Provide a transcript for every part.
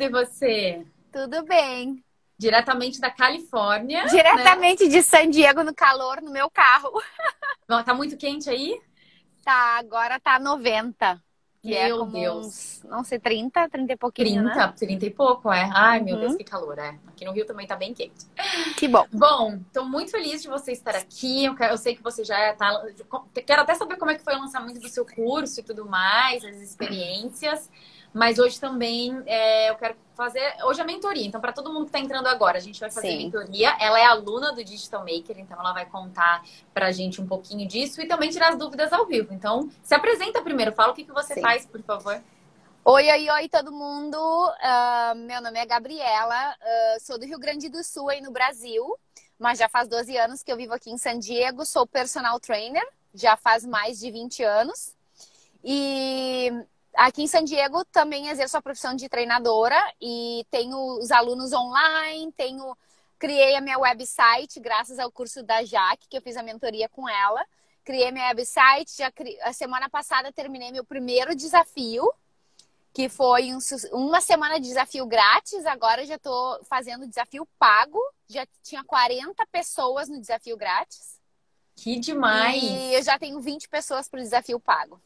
e você? Tudo bem. Diretamente da Califórnia. Diretamente de San Diego no calor no meu carro. Né? Tá muito quente aí? Tá, agora tá 90. Que é Meu como Deus. uns, não sei, 30, 30 e pouquinho, 30, né? 30 e pouco, é. Ai, meu Uhum. Deus, que calor, é. Aqui no Rio também tá bem quente. Que bom. Bom, tô muito feliz de você estar aqui. Eu, quero- eu sei que você já tá. Quero até saber como é que foi o lançamento do seu curso e tudo mais, as experiências. Mas hoje também é, eu quero fazer. Hoje é mentoria, então, para todo mundo que está entrando agora, a gente vai fazer Sim. mentoria. Ela é aluna do Digital Maker, então ela vai contar pra gente um pouquinho disso e também tirar as dúvidas ao vivo. Então, se apresenta primeiro, fala o que, que você Sim. faz, por favor. Oi, oi, oi, todo mundo. Ah, meu nome é Gabriela, ah, sou do Rio Grande do Sul, aí no Brasil, mas já faz 12 anos que eu vivo aqui em San Diego. Sou personal trainer, já faz mais de 20 anos. E aqui em San Diego também exerço a profissão de treinadora e tenho os alunos online, tenho criei a minha website graças ao curso da Jaque, que eu fiz a mentoria com ela. Criei minha website, já cri... a semana passada terminei meu primeiro desafio, que foi um uma semana de desafio grátis, agora já tô fazendo desafio pago. Já tinha 40 pessoas no desafio grátis. Que demais! E eu já tenho 20 pessoas pro desafio pago.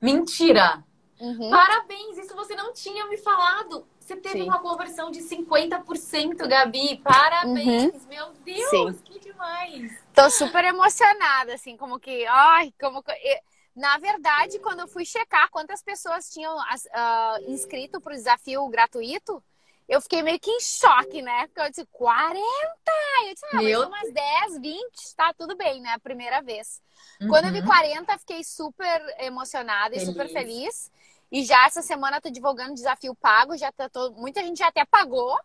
Mentira! Uhum. Parabéns! Isso você não tinha me falado. Você teve Sim. uma conversão de 50%, Gabi. Parabéns! Meu Deus, Sim. que demais! Tô super emocionada, assim, como que. Ai, como que. e, Na verdade, quando eu fui checar quantas pessoas tinham ah, inscrito pro desafio gratuito, eu fiquei meio que em choque, né? Porque eu disse, 40! Eu disse, ah, ser umas 10, 20, tá tudo bem, né? Primeira vez. Quando eu vi Uhum. 40, fiquei super emocionada e Feliz. super feliz. E já essa semana eu tô divulgando desafio pago, já tá todo... muita gente já até pagou o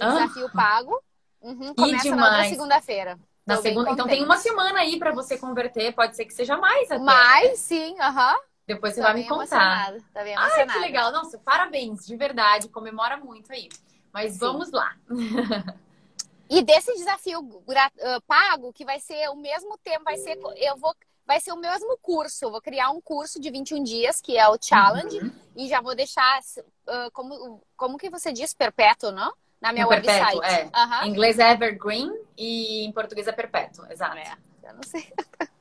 Ah. desafio pago. Uhum, começa na demais. segunda-feira. Na Tô bem segunda, então tem uma semana aí pra você converter, pode ser que seja mais até. Mas sim, aham. Depois você Tá vai me contar. Tá bem Ai, que legal. Nossa, parabéns, de verdade. Comemora muito aí. Mas Sim. vamos lá. E desse desafio ah, pago, que vai ser o mesmo tempo, vai ser eu vou vai ser o mesmo curso. Eu vou criar um curso de 21 dias, que é o challenge, Uhum. e já vou deixar ah, como como que você diz perpétuo, não? Na minha No perpétuo, website. é. Aham. Em inglês é evergreen e em português é perpétuo. Exato. É, eu não sei.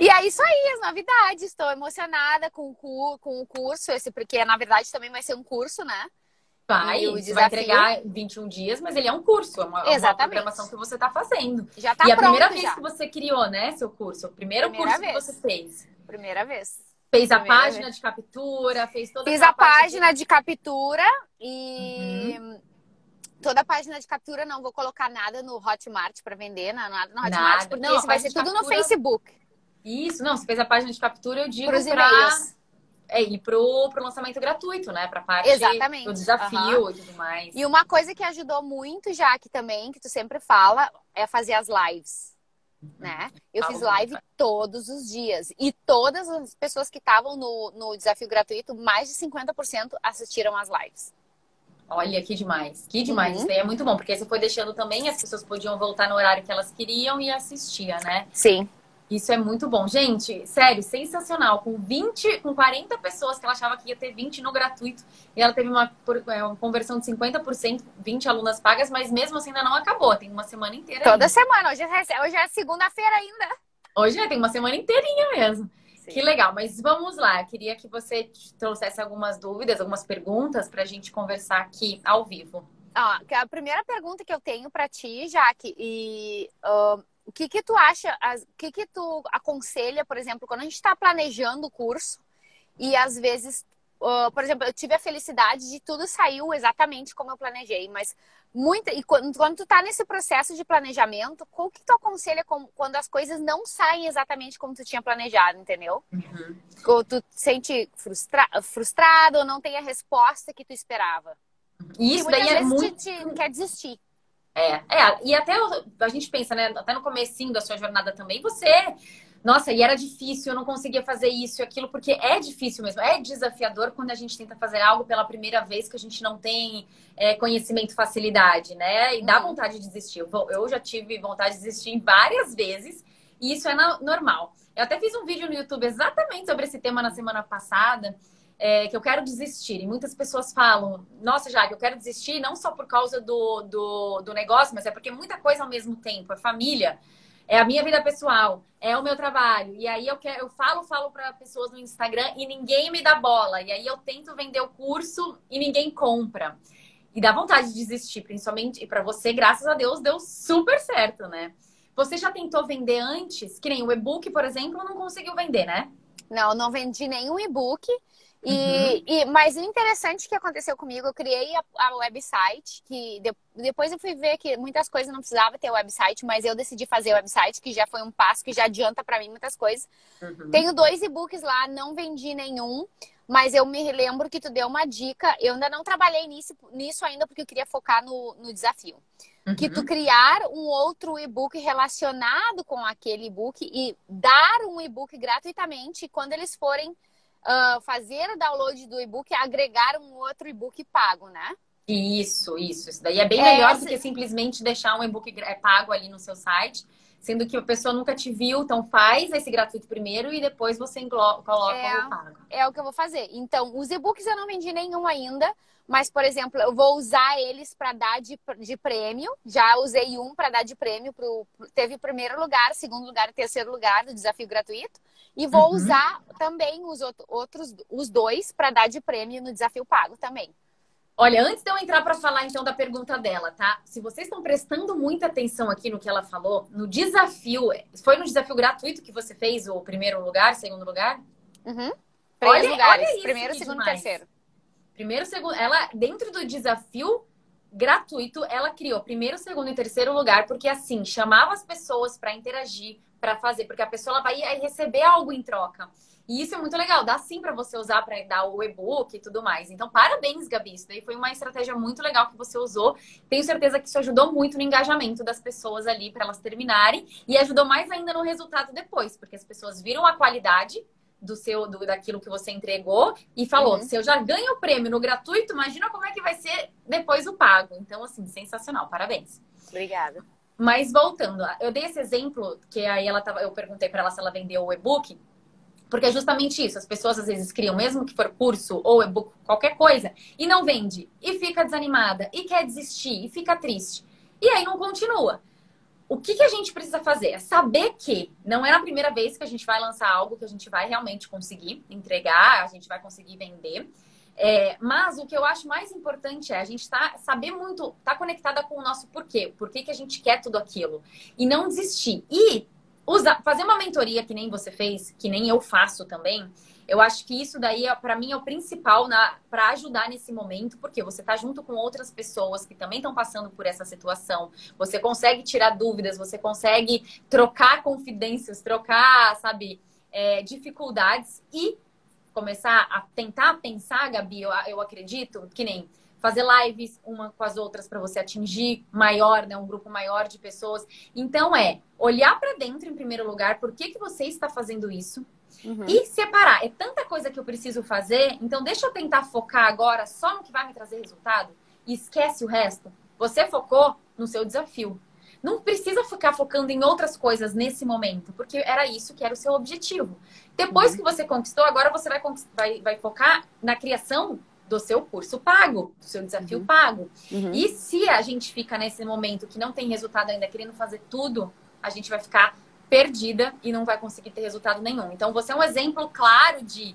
E é isso aí, as novidades. Estou emocionada com o, com o curso, esse, porque na verdade também vai ser um curso, né? Vai, E vai entregar 21 dias, mas ele é um curso, é uma, é uma programação que você está fazendo. Já tá e a primeira vez já. que você criou, né, seu curso? O primeiro Primeira curso que vez. você fez. Primeira vez. Fez a Primeira página de captura, fez toda Fiz a página de captura e Uhum. toda a página de captura não vou colocar nada no Hotmart para vender, nada no Hotmart, Nada. porque Não, a isso vai ser de tudo no captura- Facebook, de... Isso, não, você fez a página de captura, eu digo e-mails. É, e pro, pro lançamento gratuito, né? Pra parte Exatamente. do desafio e tudo mais. E uma coisa que ajudou muito, Jaque, também, que tu sempre fala, é fazer as lives. Né? Eu fiz live muito. todos os dias. E todas as pessoas que estavam no, no desafio gratuito, mais de 50% assistiram as lives. Olha, que demais. Que demais. Uhum. Isso daí é muito bom, porque você foi deixando também, as pessoas podiam voltar no horário que elas queriam e assistia, né? Sim. Isso é muito bom. Gente, sério, sensacional. Com 20, com 40 pessoas que ela achava que ia ter 20 no gratuito. E ela teve uma, é, uma conversão de 50%, 20 alunas pagas, mas mesmo assim ainda não acabou. Tem uma semana inteira Toda ainda. semana. Hoje é, hoje é segunda-feira ainda. Hoje é, tem uma semana inteirinha mesmo. Sim. Que legal, mas vamos lá. Eu queria que você trouxesse algumas dúvidas, algumas perguntas para a gente conversar aqui ao vivo. Ó, a primeira pergunta que eu tenho pra ti, Jaque, e ahn, o que que tu acha, o que que tu aconselha, por exemplo, quando a gente está planejando o curso e às vezes, ah, por exemplo, eu tive a felicidade de tudo saiu exatamente como eu planejei, mas muita e quando, quando tu tá nesse processo de planejamento, qual que tu aconselha com- quando as coisas não saem exatamente como tu tinha planejado, entendeu? Ou tu te sente frustra- frustrado ou não tem a resposta que tu esperava? E isso daí é muito. Te, te quer desistir. É, é, e até a gente pensa, né? Até no comecinho da sua jornada também, você nossa, e era difícil, eu não conseguia fazer isso e aquilo, porque é difícil mesmo, é desafiador quando a gente tenta fazer algo pela primeira vez que a gente não tem é, conhecimento, facilidade, né? E dá uhum. vontade de desistir. Eu já tive vontade de desistir várias vezes, e isso é normal. Eu até fiz um vídeo no YouTube exatamente sobre esse tema na semana passada, é, que eu quero desistir. E muitas pessoas falam, nossa, Jaque, eu quero desistir não só por causa do, do, do negócio, mas é porque muita coisa ao mesmo tempo, é família é a minha vida pessoal, é o meu trabalho. E aí eu quero, eu falo, falo para pessoas no Instagram e ninguém me dá bola. E aí eu tento vender o curso e ninguém compra. E dá vontade de desistir, principalmente. E para você, graças a Deus, deu super certo, né? Você já tentou vender antes? Que nem o e-book, por exemplo, não conseguiu vender, né? Não, não vendi nenhum e-book. E, uhum. e, mas o interessante que aconteceu comigo, eu criei a, a website, que de, depois eu fui ver que muitas coisas não precisava ter website, mas eu decidi fazer o website, que já foi um passo que já adianta para mim muitas coisas. Uhum. Tenho dois e-books lá, não vendi nenhum, mas eu me lembro que tu deu uma dica. Eu ainda não trabalhei nisso, nisso ainda porque eu queria focar no, no desafio. Uhum. Que tu criar um outro e-book relacionado com aquele e-book e dar um e-book gratuitamente quando eles forem uh, fazer o download do e-book agregar um outro e-book pago, né? Isso, isso. Isso daí é bem é, melhor do que simplesmente deixar um e-book é, pago ali no seu site. Sendo que a pessoa nunca te viu, então faz esse gratuito primeiro e depois você coloca é, o pago. É o que eu vou fazer. Então, os e-books eu não vendi nenhum ainda, mas, por exemplo, eu vou usar eles para dar de, de prêmio. Já usei um para dar de prêmio. Pro, teve primeiro lugar, segundo lugar e terceiro lugar do desafio gratuito. E vou uhum. usar também os outros, os dois para dar de prêmio no desafio pago também. Olha, antes de eu entrar para falar então da pergunta dela, tá? Se vocês estão prestando muita atenção aqui no que ela falou, no desafio, foi no desafio gratuito que você fez o primeiro lugar, segundo lugar? Uhum. Três olha, lugares, olha primeiro, segundo, demais. terceiro. Primeiro, segundo, ela dentro do desafio gratuito, ela criou primeiro, segundo e terceiro lugar, porque assim, chamava as pessoas para interagir, para fazer, porque a pessoa ela vai receber algo em troca. E isso é muito legal, dá sim para você usar para dar o e-book e tudo mais. Então, parabéns, Gabi. Isso daí foi uma estratégia muito legal que você usou. Tenho certeza que isso ajudou muito no engajamento das pessoas ali para elas terminarem e ajudou mais ainda no resultado depois, porque as pessoas viram a qualidade do seu do, daquilo que você entregou e falou: uhum. se eu já ganho o prêmio no gratuito, imagina como é que vai ser depois o pago. Então, assim, sensacional, parabéns. Obrigada. Mas voltando, eu dei esse exemplo que aí ela tava, eu perguntei para ela se ela vendeu o e-book, porque é justamente isso. As pessoas às vezes criam, mesmo que for curso ou e-book, qualquer coisa, e não vende, e fica desanimada, e quer desistir, e fica triste. E aí não continua. O que, que a gente precisa fazer? É saber que não é a primeira vez que a gente vai lançar algo que a gente vai realmente conseguir entregar, a gente vai conseguir vender. É, mas o que eu acho mais importante é a gente tá, saber muito, tá conectada com o nosso porquê, por que a gente quer tudo aquilo. E não desistir. E usar, fazer uma mentoria que nem você fez, que nem eu faço também, eu acho que isso daí, é, para mim, é o principal para ajudar nesse momento, porque você está junto com outras pessoas que também estão passando por essa situação. Você consegue tirar dúvidas, você consegue trocar confidências, trocar, sabe, é, dificuldades e começar a tentar pensar, Gabi, eu, eu acredito, que nem fazer lives uma com as outras para você atingir maior, né, um grupo maior de pessoas. Então é olhar para dentro em primeiro lugar, por que, que você está fazendo isso? Uhum. E separar. É tanta coisa que eu preciso fazer, então deixa eu tentar focar agora só no que vai me trazer resultado e esquece o resto. Você focou no seu desafio. Não precisa ficar focando em outras coisas nesse momento, porque era isso que era o seu objetivo. Depois uhum. que você conquistou, agora você vai, vai, vai focar na criação do seu curso pago, do seu desafio uhum. pago. Uhum. E se a gente fica nesse momento que não tem resultado ainda, querendo fazer tudo, a gente vai ficar perdida e não vai conseguir ter resultado nenhum. Então, você é um exemplo claro de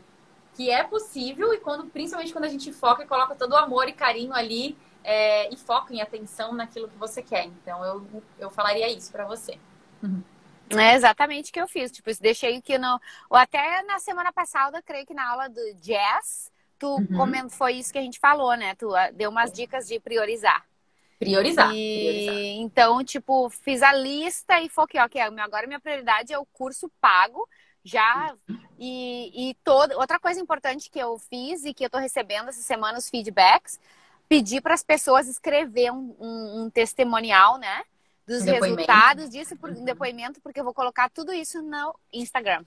que é possível e quando, principalmente quando a gente foca e coloca todo o amor e carinho ali é, e foca em atenção naquilo que você quer. Então, eu, eu falaria isso para você. Uhum. É exatamente o que eu fiz. Tipo, deixei que no. Ou até na semana passada, creio que na aula do jazz, tu uhum. comentou, foi isso que a gente falou, né? Tu ah, deu umas dicas de priorizar. Priorizar, e, priorizar. Então, tipo, fiz a lista e foquei, ok, agora minha prioridade é o curso pago, já. E, e toda. Outra coisa importante que eu fiz e que eu tô recebendo essa semana os feedbacks. Pedir para as pessoas escrever um, um, um testemunial, né? Dos depoimento. resultados disso, por, um depoimento, porque eu vou colocar tudo isso no Instagram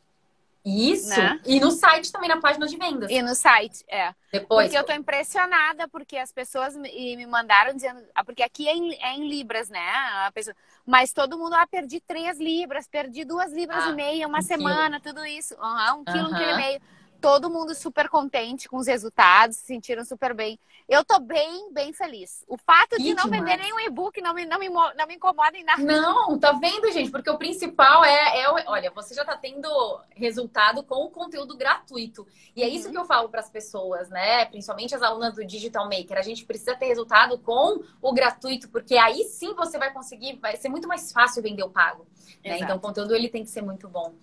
Isso. Né? E no site também, na página de vendas. e no site. É. Depois. Porque eu tô impressionada, porque as pessoas me, mandaram dizendo. ah, Porque aqui é em, é em Libras, né? A pessoa, mas todo mundo, ah, perdi três libras, perdi duas libras Ah, e meia, uma um semana, tudo isso. Aham, um quilo, um quilo e meio. Todo mundo super contente com os resultados, se sentiram super bem. Eu tô bem, bem feliz. O fato de Que não demais. vender nenhum e-book não me, não, me, não me incomoda em nada. Não, tá vendo, gente? Porque o principal é, é olha, você já tá tendo resultado com o conteúdo gratuito. E é isso Uhum. que eu falo para as pessoas, né? Principalmente as alunas do Digital Maker. A gente precisa ter resultado com o gratuito, porque aí sim você vai conseguir, vai ser muito mais fácil vender o pago. né? Então o conteúdo ele tem que ser muito bom.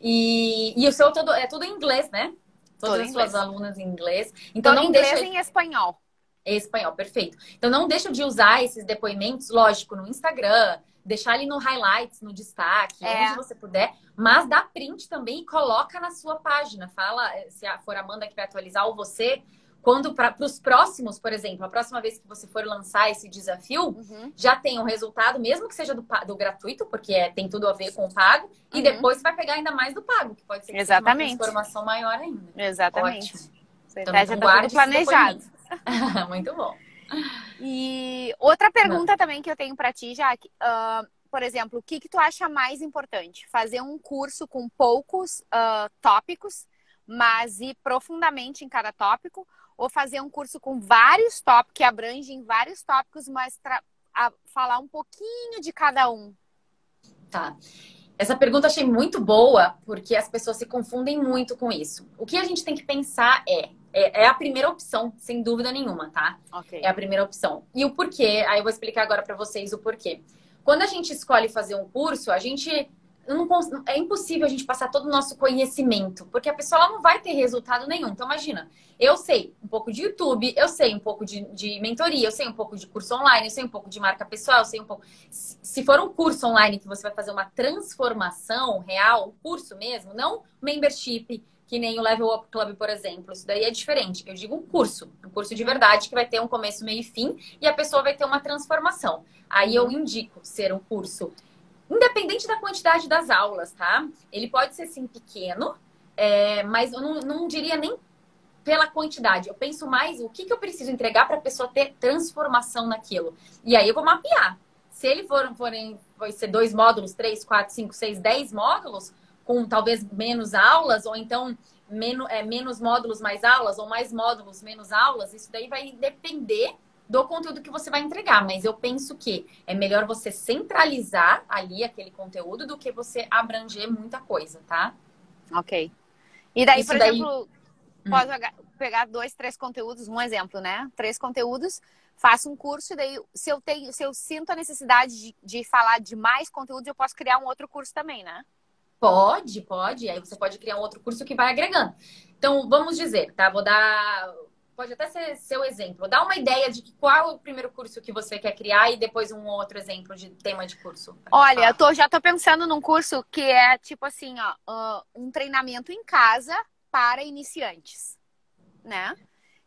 E, e o seu todo, é tudo em inglês, né? Todas as suas inglês. alunas em inglês. Então Então, não inglês deixa em espanhol. é espanhol, perfeito. Então não deixa de usar esses depoimentos, lógico, no Instagram, deixar ali no highlights, no destaque, É. onde você puder, mas dá print também e coloca na sua página. Fala, se for a Amanda que vai atualizar ou você, quando para os próximos, por exemplo, a próxima vez que você for lançar esse desafio, Uhum. já tem um resultado, mesmo que seja do, do gratuito, porque é- tem tudo a ver com o pago, e Uhum. depois vai pegar ainda mais do pago, que pode ser que Exatamente. uma transformação maior ainda. Exatamente. Ótimo. Você Então, então já tá guarde tudo planejado. Muito bom. E outra pergunta também que eu tenho pra ti, Jaque, ah, por exemplo, o que que tu acha mais importante? Fazer um curso com poucos ah, tópicos, mas ir profundamente em cada tópico, ou fazer um curso com vários tópicos, que abrangem vários tópicos, mas falar um pouquinho de cada um? Tá. Essa pergunta eu achei muito boa, porque as pessoas se confundem muito com isso. O que a gente tem que pensar é, é, é a primeira opção, sem dúvida nenhuma, tá? Ok. É a primeira opção. E o porquê? Aí eu vou explicar agora pra vocês o porquê. Quando a gente escolhe fazer um curso, a gente não é impossível a gente passar todo o nosso conhecimento, porque a pessoa não vai ter resultado nenhum. Então imagina, eu sei um pouco de YouTube, eu sei um pouco de, de mentoria, eu sei um pouco de curso online, eu sei um pouco de marca pessoal, eu sei um pouco. Se for um curso online que você vai fazer uma transformação real, curso mesmo, não membership, que nem o Level Up Club, por exemplo. Isso daí é diferente. Eu digo um curso, um curso de verdade que vai ter um começo, meio e fim, e a pessoa vai ter uma transformação. Aí eu indico ser um curso independente da quantidade das aulas, tá? Ele pode ser sim pequeno, é, mas eu não, não diria nem pela quantidade. Eu penso mais o que, que eu preciso entregar para a pessoa ter transformação naquilo. E aí eu vou mapear. Se ele for, forem, vai ser dois módulos, três, quatro, cinco, seis, dez módulos, com talvez menos aulas, ou então menos, é, menos módulos, mais aulas, ou mais módulos, menos aulas, isso daí vai depender do conteúdo que você vai entregar. Mas eu penso que é melhor você centralizar ali aquele conteúdo do que você abranger muita coisa, tá? Ok. E daí, Isso por daí- exemplo, Hum. pode pegar- pegar dois, três conteúdos, um exemplo, né? Três conteúdos, faço um curso, e daí se eu tenho, se eu sinto a necessidade de, de falar de mais conteúdos, eu posso criar um outro curso também, né? Pode, pode. Aí você pode criar um outro curso que vai agregando. Então, vamos dizer, tá? Vou dar. Pode até ser seu exemplo. Dá uma ideia de qual é o primeiro curso que você quer criar e depois um outro exemplo de tema de curso. Olha, eu tô, já tô pensando num curso que é tipo assim, ó, um treinamento em casa para iniciantes, né?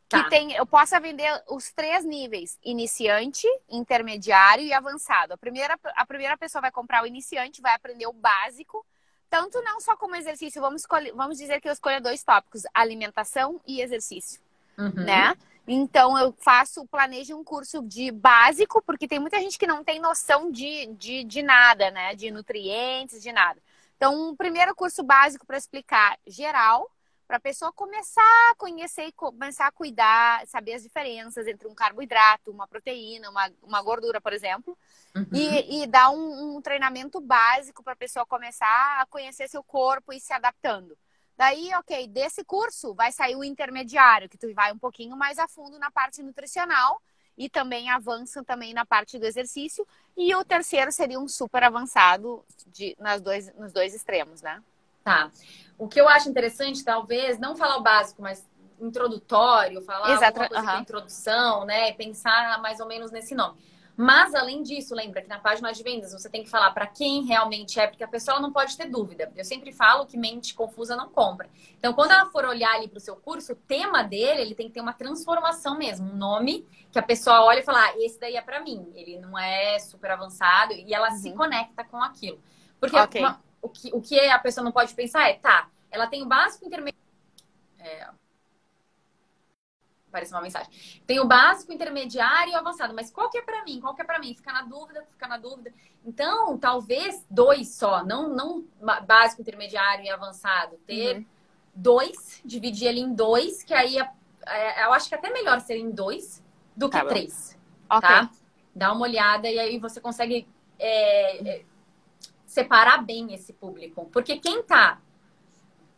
Tá. Que tem, eu possa vender os três níveis: iniciante, intermediário e avançado. A primeira, a primeira pessoa vai comprar o iniciante, vai aprender o básico, tanto não só como exercício. Vamos, escolher, vamos dizer que eu escolha dois tópicos: alimentação e exercício Uhum. né? Então eu faço, planejo um curso de básico, porque tem muita gente que não tem noção de, de, de nada, né? De nutrientes, de nada. Então, um primeiro curso básico para explicar geral, para a pessoa começar a conhecer e começar a cuidar, saber as diferenças entre um carboidrato, uma proteína, uma, uma gordura, por exemplo. Uhum. E, e dar um, um treinamento básico para a pessoa começar a conhecer seu corpo e se adaptando. Daí, ok, desse curso vai sair o intermediário, que tu vai um pouquinho mais a fundo na parte nutricional e também avança também na parte do exercício. E o terceiro seria um super avançado de, nas dois, nos dois extremos, né? Tá. O que eu acho interessante, talvez, não falar o básico, mas introdutório, falar Exato, alguma coisa introdução, né? Pensar mais ou menos nesse nome. Mas, além disso, lembra que na página de vendas você tem que falar para quem realmente é, porque a pessoa não pode ter dúvida. Eu sempre falo que mente confusa não compra. Então, quando ela for olhar ali para o seu curso, o tema dele, ele tem que ter uma transformação mesmo. Um nome que a pessoa olha e fala, ah, esse daí é para mim. Ele não é super avançado e ela uhum. se conecta com aquilo. Porque okay. uma, o, que, o que a pessoa não pode pensar é, tá, ela tem o básico intermediário. É, apareceu uma mensagem. Tem o básico, intermediário e o avançado. Mas qual que é para mim? Qual que é para mim? Fica na dúvida, fica na dúvida. Então, talvez dois só, não, não básico, intermediário e avançado. Ter uhum. dois, dividir ele em dois, que aí é, é, eu acho que é até melhor ser em dois do que tá três. Okay. Tá? Dá uma olhada e aí você consegue é, é separar bem esse público. Porque quem tá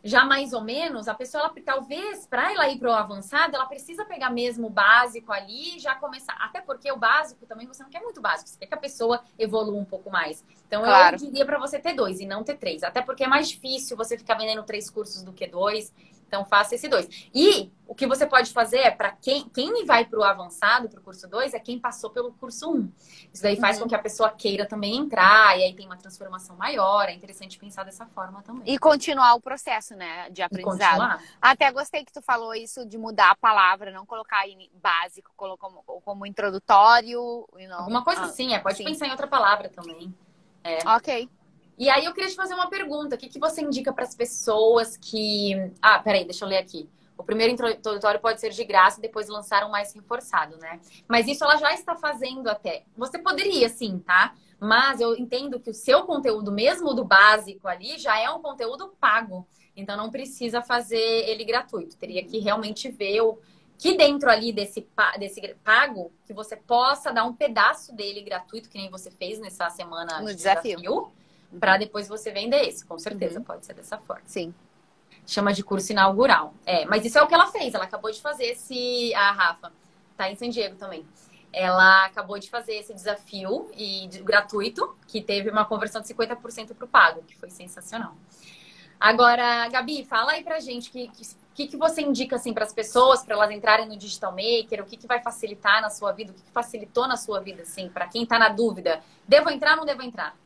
já mais ou menos, a pessoa, ela, talvez, para ela ir para o avançado, ela precisa pegar mesmo o básico ali e já começar. Até porque o básico também você não quer muito básico, você quer que a pessoa evolua um pouco mais. Então, claro. eu diria para você ter dois e não ter três. Até porque é mais difícil você ficar vendendo três cursos do que dois. Então, faça esse dois. E o que você pode fazer é para quem, quem vai para o avançado, para o curso 2, é quem passou pelo curso 1. Um. Isso daí faz uhum. com que a pessoa queira também entrar, e aí tem uma transformação maior. É interessante pensar dessa forma também. E continuar o processo, né, de aprendizado. Até gostei que tu falou isso de mudar a palavra, não colocar em básico, colocar como, como introdutório. Know. Alguma coisa ah, assim, é. Pode sim. pensar em outra palavra também. É. Ok. E aí eu queria te fazer uma pergunta. O que, que você indica para as pessoas que. Ah, peraí, deixa eu ler aqui. O primeiro introdutório pode ser de graça e depois lançar um mais reforçado, né? Mas isso ela já está fazendo até. Você poderia, sim, tá? Mas eu entendo que o seu conteúdo, mesmo do básico ali, já é um conteúdo pago. Então não precisa fazer ele gratuito. Teria que realmente ver o que dentro ali desse, desse pago, que você possa dar um pedaço dele gratuito, que nem você fez nessa semana no de desafio. desafio para depois você vender esse. Com certeza uhum. pode ser dessa forma. Sim. Chama de curso inaugural. É, mas isso é o que ela fez. Ela acabou de fazer esse. A Rafa tá em San Diego também. Ela acabou de fazer esse desafio e gratuito, que teve uma conversão de 50% para o pago, que foi sensacional. Agora, Gabi, fala aí pra gente o que, que, que, você indica assim para as pessoas para elas entrarem no digital maker, o que, que vai facilitar na sua vida, o que, que facilitou na sua vida assim, para quem está na dúvida, devo entrar ou não devo entrar?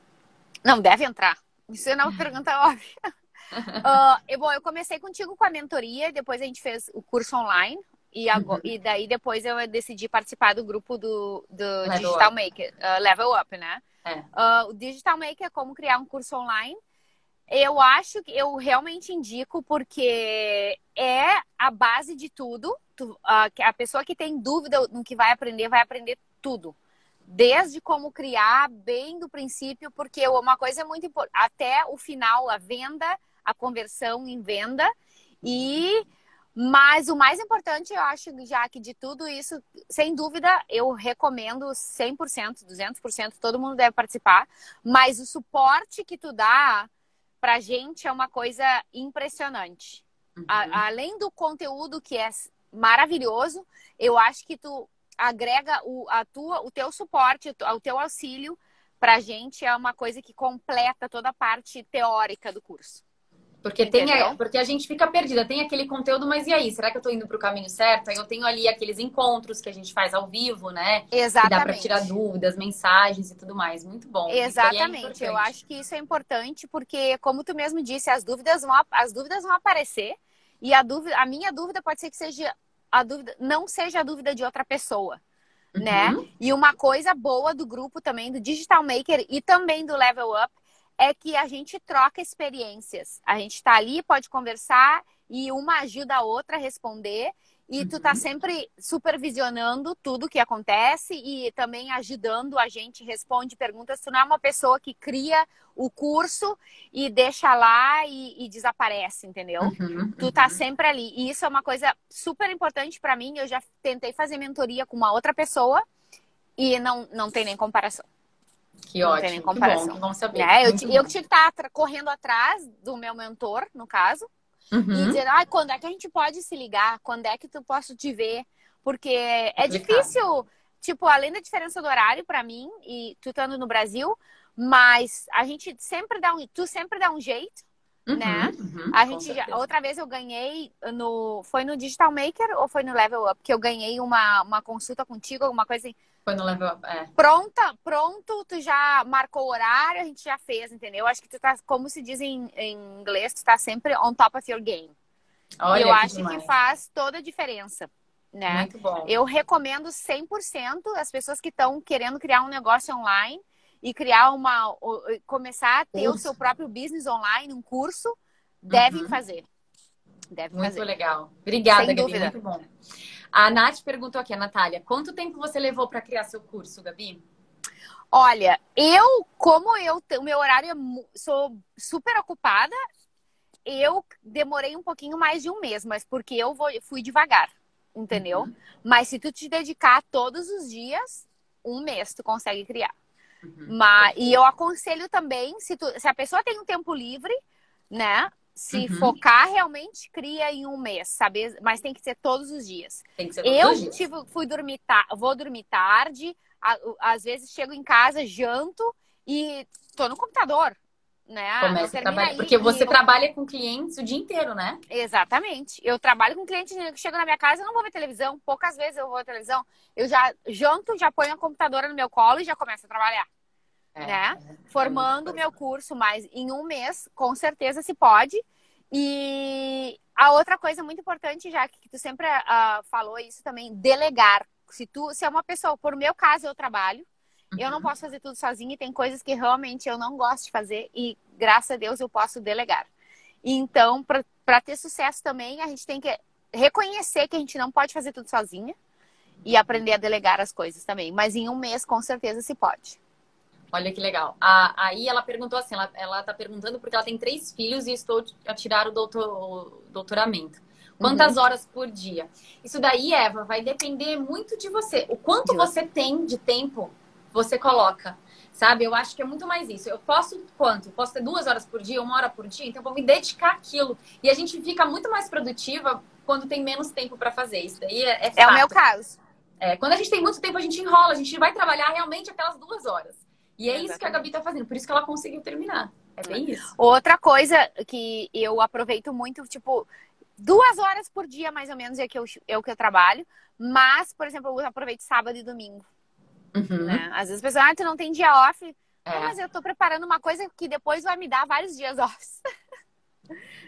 Não, deve entrar. Isso é uma pergunta óbvia. Uh, eu, bom, eu comecei contigo com a mentoria, depois a gente fez o curso online. E, agora, uhum. e daí depois eu decidi participar do grupo do, do Digital up. Maker, uh, Level Up, né? É. Uh, o Digital Maker é como criar um curso online. Eu acho que eu realmente indico porque é a base de tudo. Tu, a pessoa que tem dúvida no que vai aprender, vai aprender tudo desde como criar bem do princípio, porque uma coisa é muito importante, até o final, a venda, a conversão em venda e mas o mais importante, eu acho, já que de tudo isso, sem dúvida, eu recomendo 100%, 200%, todo mundo deve participar, mas o suporte que tu dá pra gente é uma coisa impressionante. Uhum. A, além do conteúdo que é maravilhoso, eu acho que tu agrega o, a tua, o teu suporte, o teu auxílio para a gente é uma coisa que completa toda a parte teórica do curso. Porque, tem, porque a gente fica perdida, tem aquele conteúdo, mas e aí? Será que eu estou indo para o caminho certo? Aí eu tenho ali aqueles encontros que a gente faz ao vivo, né? Exatamente. Que dá para tirar dúvidas, mensagens e tudo mais. Muito bom. É Exatamente. É eu acho que isso é importante porque, como tu mesmo disse, as dúvidas vão, as dúvidas vão aparecer. E a, dúvida, a minha dúvida pode ser que seja a dúvida não seja a dúvida de outra pessoa. Né? Uhum. Né? E uma coisa boa do grupo também, do Digital Maker e também do Level Up, é que a gente troca experiências. A gente está ali, pode conversar e uma ajuda a outra a responder. E tu tá uhum. sempre supervisionando tudo que acontece e também ajudando a gente, responde perguntas. Tu não é uma pessoa que cria o curso e deixa lá e, e desaparece, entendeu? Uhum, tu tá uhum. sempre ali. E isso é uma coisa super importante para mim. Eu já tentei fazer mentoria com uma outra pessoa e não, não tem nem comparação. Que não ótimo. Tem nem comparação. Que bom, que bom saber. É, eu, eu tinha que estar tá correndo atrás do meu mentor, no caso, Uhum. E dizer, ah, quando é que a gente pode se ligar? Quando é que tu posso te ver? Porque é difícil, tipo, além da diferença do horário para mim e tu estando no Brasil, mas a gente sempre dá um, tu sempre dá um jeito uhum, né? Uhum, a gente já, outra vez eu ganhei no foi no Digital Maker ou foi no Level Up que eu ganhei uma, uma consulta contigo, alguma coisa assim. Foi no Level Up, é. Pronta, pronto, tu já marcou o horário, a gente já fez, entendeu? Acho que tu tá, como se diz em, em inglês, tu tá sempre on top of your game. Olha, eu que acho demais. que faz toda a diferença. Né? Muito bom. Eu recomendo 100% as pessoas que estão querendo criar um negócio online e criar uma. começar a ter o seu próprio business online, um curso, devem uhum. fazer. Devem muito fazer. legal. Obrigada, Sem Gabi. Dúvida. Muito bom. A Nath perguntou aqui, a Natália, quanto tempo você levou para criar seu curso, Gabi? Olha, eu, como eu, o meu horário é, sou super ocupada, eu demorei um pouquinho mais de um mês, mas porque eu vou, fui devagar, entendeu? Uhum. Mas se tu te dedicar todos os dias, um mês tu consegue criar. Uhum. Mas, e eu aconselho também, se, tu, se a pessoa tem um tempo livre, né? Se uhum. focar, realmente cria em um mês, sabe? Mas tem que ser todos os dias. Tem que ser todos eu os dias. Tive, fui dormir vou dormir tarde, às vezes chego em casa, janto e tô no computador, né? Começa a trabalhar. Porque você eu... trabalha com clientes o dia inteiro, né? Exatamente. Eu trabalho com clientes que chegam na minha casa, eu não vou ver televisão. Poucas vezes eu vou ver televisão. Eu já janto, já ponho a computadora no meu colo e já começo a trabalhar. É, né? É, Formando o meu curso, mas em um mês, com certeza se pode. E a outra coisa muito importante, já que tu sempre uh, falou isso também, delegar. Se tu, se é uma pessoa, por meu caso, eu trabalho, uhum. eu não uhum. posso fazer tudo sozinha e tem coisas que realmente eu não gosto de fazer e graças a Deus eu posso delegar. Então, para ter sucesso também, a gente tem que reconhecer que a gente não pode fazer tudo sozinha e aprender a delegar as coisas também. Mas em um mês, com certeza, se pode. Olha que legal. A, aí ela perguntou assim, ela, ela tá perguntando porque ela tem três filhos e estou a tirar o, doutor, o doutoramento. Quantas uhum. horas por dia? Isso daí, Eva, vai depender muito de você. O quanto você tem de tempo você coloca. Sabe? Eu acho que é muito mais isso. Eu posso quanto? Posso ter duas horas por dia, uma hora por dia, então eu vou me dedicar àquilo. E a gente fica muito mais produtiva quando tem menos tempo para fazer. Isso daí é, é, é o meu caso. É, quando a gente tem muito tempo, a gente enrola, a gente vai trabalhar realmente aquelas duas horas. E é Exatamente. isso que a Gabi tá fazendo, por isso que ela conseguiu terminar. É bem isso. Outra coisa que eu aproveito muito, tipo, duas horas por dia, mais ou menos, é, que eu, é o que eu trabalho. Mas, por exemplo, eu aproveito sábado e domingo. Uhum. Né? Às vezes a pessoa, ah, tu não tem dia off. É. mas eu tô preparando uma coisa que depois vai me dar vários dias off.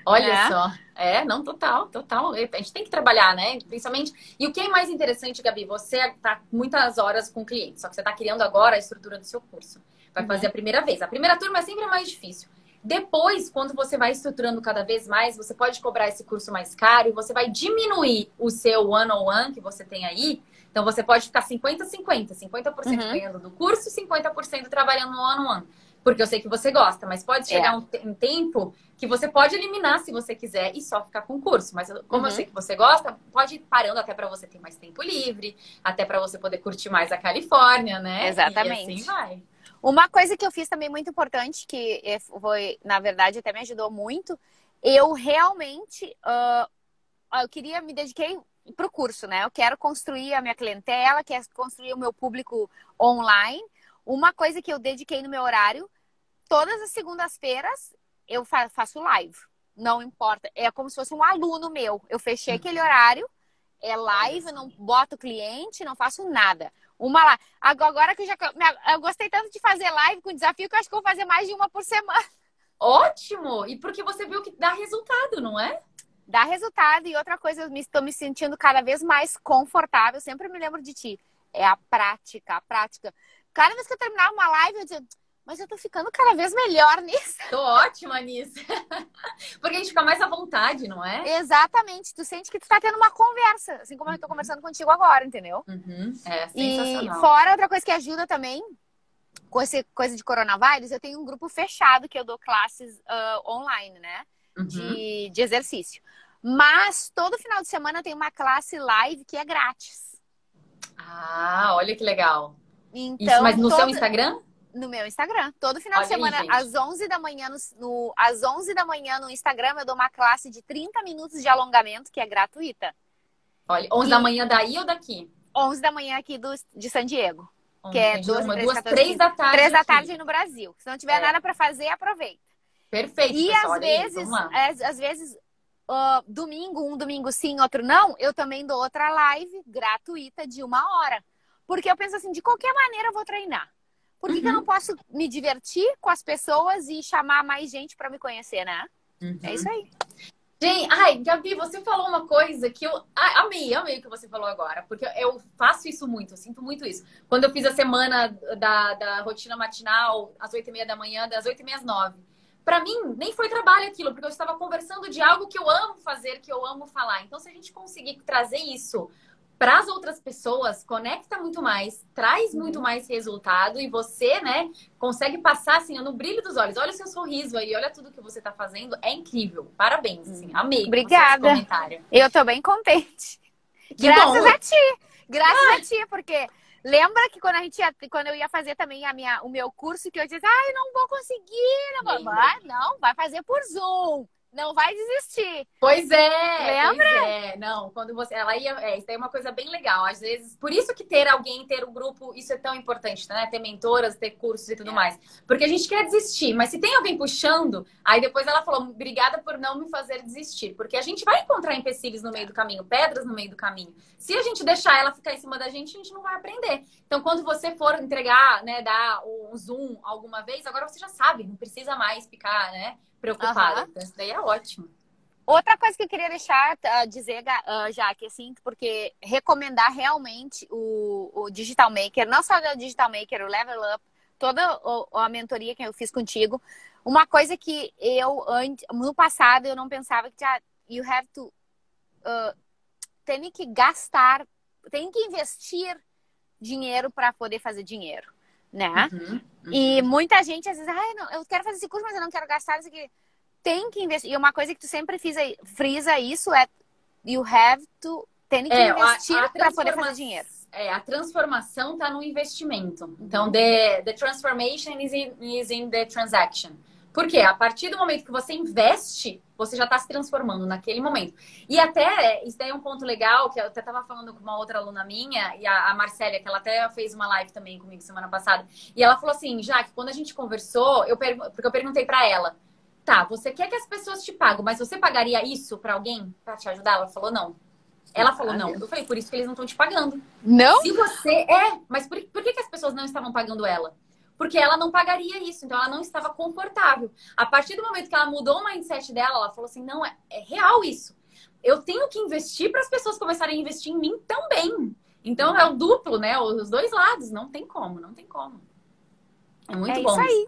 Olha é. só. É, não, total, total. A gente tem que trabalhar, né? Principalmente. E o que é mais interessante, Gabi? Você tá muitas horas com clientes, só que você tá criando agora a estrutura do seu curso. Vai uhum. fazer a primeira vez. A primeira turma é sempre mais difícil. Depois, quando você vai estruturando cada vez mais, você pode cobrar esse curso mais caro e você vai diminuir o seu one-on-one que você tem aí. Então, você pode ficar 50-50, 50%, 50 uhum. ganhando do curso, 50% trabalhando no one-on-one. Porque eu sei que você gosta, mas pode chegar é. um, um, tempo que você pode eliminar se você quiser e só ficar com o curso. Mas como uhum. eu sei que você gosta, pode ir parando até para você ter mais tempo livre, até para você poder curtir mais a Califórnia, né? Exatamente. E assim vai. Uma coisa que eu fiz também muito importante, que é, foi, na verdade, até me ajudou muito, eu realmente uh, eu queria me dediquei para o curso, né? Eu quero construir a minha clientela, quero construir o meu público online. Uma coisa que eu dediquei no meu horário todas as segundas-feiras eu faço live. Não importa. É como se fosse um aluno meu. Eu fechei uhum. aquele horário, é live, não boto cliente, não faço nada. Uma lá. Agora que eu já. Eu gostei tanto de fazer live com desafio que eu acho que eu vou fazer mais de uma por semana. Ótimo! E porque você viu que dá resultado, não é? Dá resultado. E outra coisa, eu estou me sentindo cada vez mais confortável. Sempre me lembro de ti. É a prática, a prática. Cada vez que eu terminar uma live, eu digo, mas eu tô ficando cada vez melhor nisso. Tô ótima nisso. Porque a gente fica mais à vontade, não é? Exatamente. Tu sente que tu tá tendo uma conversa, assim como uhum. eu tô conversando contigo agora, entendeu? Uhum. É sensacional. E fora outra coisa que ajuda também, com essa coisa de coronavírus, eu tenho um grupo fechado que eu dou classes uh, online, né? Uhum. De, de exercício. Mas todo final de semana tem uma classe live que é grátis. Ah, olha que legal. Então, Isso, mas no todo... seu Instagram? no meu Instagram. Todo final Olha de semana, aí, às 11 da manhã, no, no, às 11 da manhã no Instagram, eu dou uma classe de 30 minutos de alongamento, que é gratuita. Olha, 11 e... da manhã daí ou daqui? 11 da manhã aqui do, de San Diego. que é 12, uma, 3, duas, 14, 3 da tarde. 3 da tarde no Brasil. Se não tiver é. nada para fazer, aproveita. Perfeito. E pessoal, às vezes, às, às vezes, uh, domingo, um domingo sim, outro não, eu também dou outra live gratuita de uma hora. Porque eu penso assim, de qualquer maneira eu vou treinar. Por que, uhum. que eu não posso me divertir com as pessoas e chamar mais gente para me conhecer, né? Uhum. É isso aí. Gente, ai, Gabi, você falou uma coisa que eu ai, amei, amei o que você falou agora, porque eu faço isso muito, eu sinto muito isso. Quando eu fiz a semana da, da rotina matinal, às oito e meia da manhã, das oito e meia às nove, para mim nem foi trabalho aquilo, porque eu estava conversando de algo que eu amo fazer, que eu amo falar. Então, se a gente conseguir trazer isso para as outras pessoas, conecta muito mais, traz uhum. muito mais resultado e você, né, consegue passar assim no brilho dos olhos. Olha o seu sorriso aí, olha tudo que você está fazendo, é incrível. Parabéns, assim, amei. Obrigada. Eu tô bem contente. Que Graças bom. a ti. Graças ah. a ti, porque lembra que quando a gente ia, quando eu ia fazer também a minha, o meu curso que eu disse, ai, não vou conseguir, não, vou. vai, não, vai fazer por Zoom. Não vai desistir. Pois é. Lembra? Pois é. Não, quando você. Ela ia. É, isso é uma coisa bem legal. Às vezes, por isso que ter alguém, ter um grupo, isso é tão importante, né? Ter mentoras, ter cursos e tudo é. mais. Porque a gente quer desistir, mas se tem alguém puxando, aí depois ela falou: obrigada por não me fazer desistir. Porque a gente vai encontrar empecilhos no meio do caminho, pedras no meio do caminho. Se a gente deixar ela ficar em cima da gente, a gente não vai aprender. Então, quando você for entregar, né, dar um zoom alguma vez, agora você já sabe, não precisa mais ficar, né? Preocupada. Uhum. Então, isso daí é ótimo. Outra coisa que eu queria deixar uh, dizer, uh, Jaque, assim, porque recomendar realmente o, o Digital Maker, não só o Digital Maker, o Level Up, toda a mentoria que eu fiz contigo. Uma coisa que eu, no passado, eu não pensava que já, you have to, uh, tem que gastar, tem que investir dinheiro para poder fazer dinheiro né? Uhum, uhum. E muita gente às vezes, ah, não, eu quero fazer esse curso, mas eu não quero gastar isso aqui. Tem que investir. E uma coisa que tu sempre frisa, frisa isso é you have to tem que é, investir para poder fazer dinheiro. É, a transformação está no investimento. Então, the, the transformation is in, is in the transaction. Porque a partir do momento que você investe, você já está se transformando naquele momento. E até, isso daí é um ponto legal, que eu até estava falando com uma outra aluna minha, e a, a Marcélia, que ela até fez uma live também comigo semana passada, e ela falou assim, já que quando a gente conversou, eu porque eu perguntei para ela, tá, você quer que as pessoas te pagam, mas você pagaria isso para alguém para te ajudar? Ela falou, não. Ela falou, não. Eu falei, por isso que eles não estão te pagando. Não? Se você. É, mas por, por que, que as pessoas não estavam pagando ela? Porque ela não pagaria isso, então ela não estava confortável. A partir do momento que ela mudou o mindset dela, ela falou assim: não, é, é real isso. Eu tenho que investir para as pessoas começarem a investir em mim também. Então é o duplo, né? Os dois lados. Não tem como, não tem como. É muito é bom. Isso aí.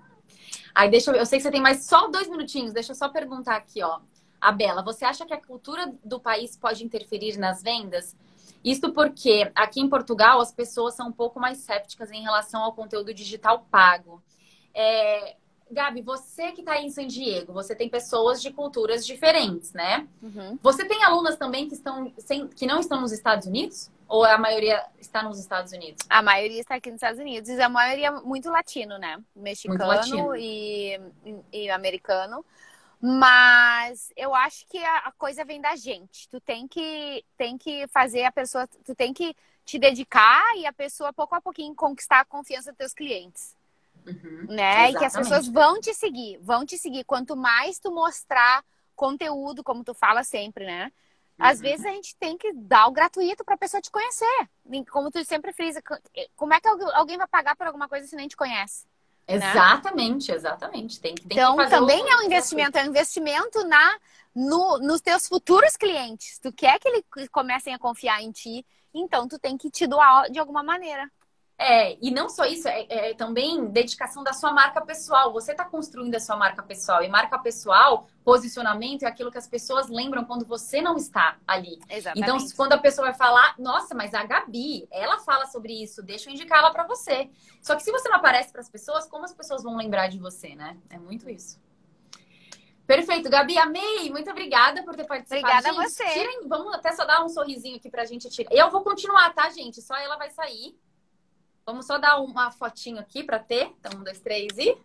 Aí deixa eu Eu sei que você tem mais só dois minutinhos. Deixa eu só perguntar aqui, ó. A Bela, você acha que a cultura do país pode interferir nas vendas? Isso porque aqui em Portugal as pessoas são um pouco mais céticas em relação ao conteúdo digital pago. É, Gabi, você que está em San Diego, você tem pessoas de culturas diferentes, né? Uhum. Você tem alunas também que, estão, que não estão nos Estados Unidos? Ou a maioria está nos Estados Unidos? A maioria está aqui nos Estados Unidos. E a maioria muito latino, né? Mexicano latino. E, e americano. Mas eu acho que a, coisa vem da gente. Tu tem que, tem que fazer a pessoa, tu tem que te dedicar e a pessoa, pouco a pouquinho, conquistar a confiança dos teus clientes. Uhum, né? E que as pessoas vão te seguir, vão te seguir. Quanto mais tu mostrar conteúdo, como tu fala sempre, né? Às uhum. vezes a gente tem que dar o gratuito para a pessoa te conhecer. Como tu sempre frisa, como é que alguém vai pagar por alguma coisa se nem te conhece? Exatamente, né? exatamente. Tem, tem então, também é um investimento, é um investimento na, no, nos teus futuros clientes. Tu quer que eles comecem a confiar em ti, então tu tem que te doar de alguma maneira. É, e não só isso, é, é, também dedicação da sua marca pessoal. Você está construindo a sua marca pessoal. E marca pessoal, posicionamento, é aquilo que as pessoas lembram quando você não está ali. Exatamente. Então, quando a pessoa vai falar, nossa, mas a Gabi, ela fala sobre isso, deixa eu indicar ela para você. Só que se você não aparece para as pessoas, como as pessoas vão lembrar de você, né? É muito isso. Perfeito, Gabi, amei. Muito obrigada por ter participado. Obrigada gente, a você. Tirem, vamos até só dar um sorrisinho aqui pra gente tirar. Eu vou continuar, tá, gente? Só ela vai sair. Vamos só dar uma fotinho aqui para ter. Então, um, dois, três e.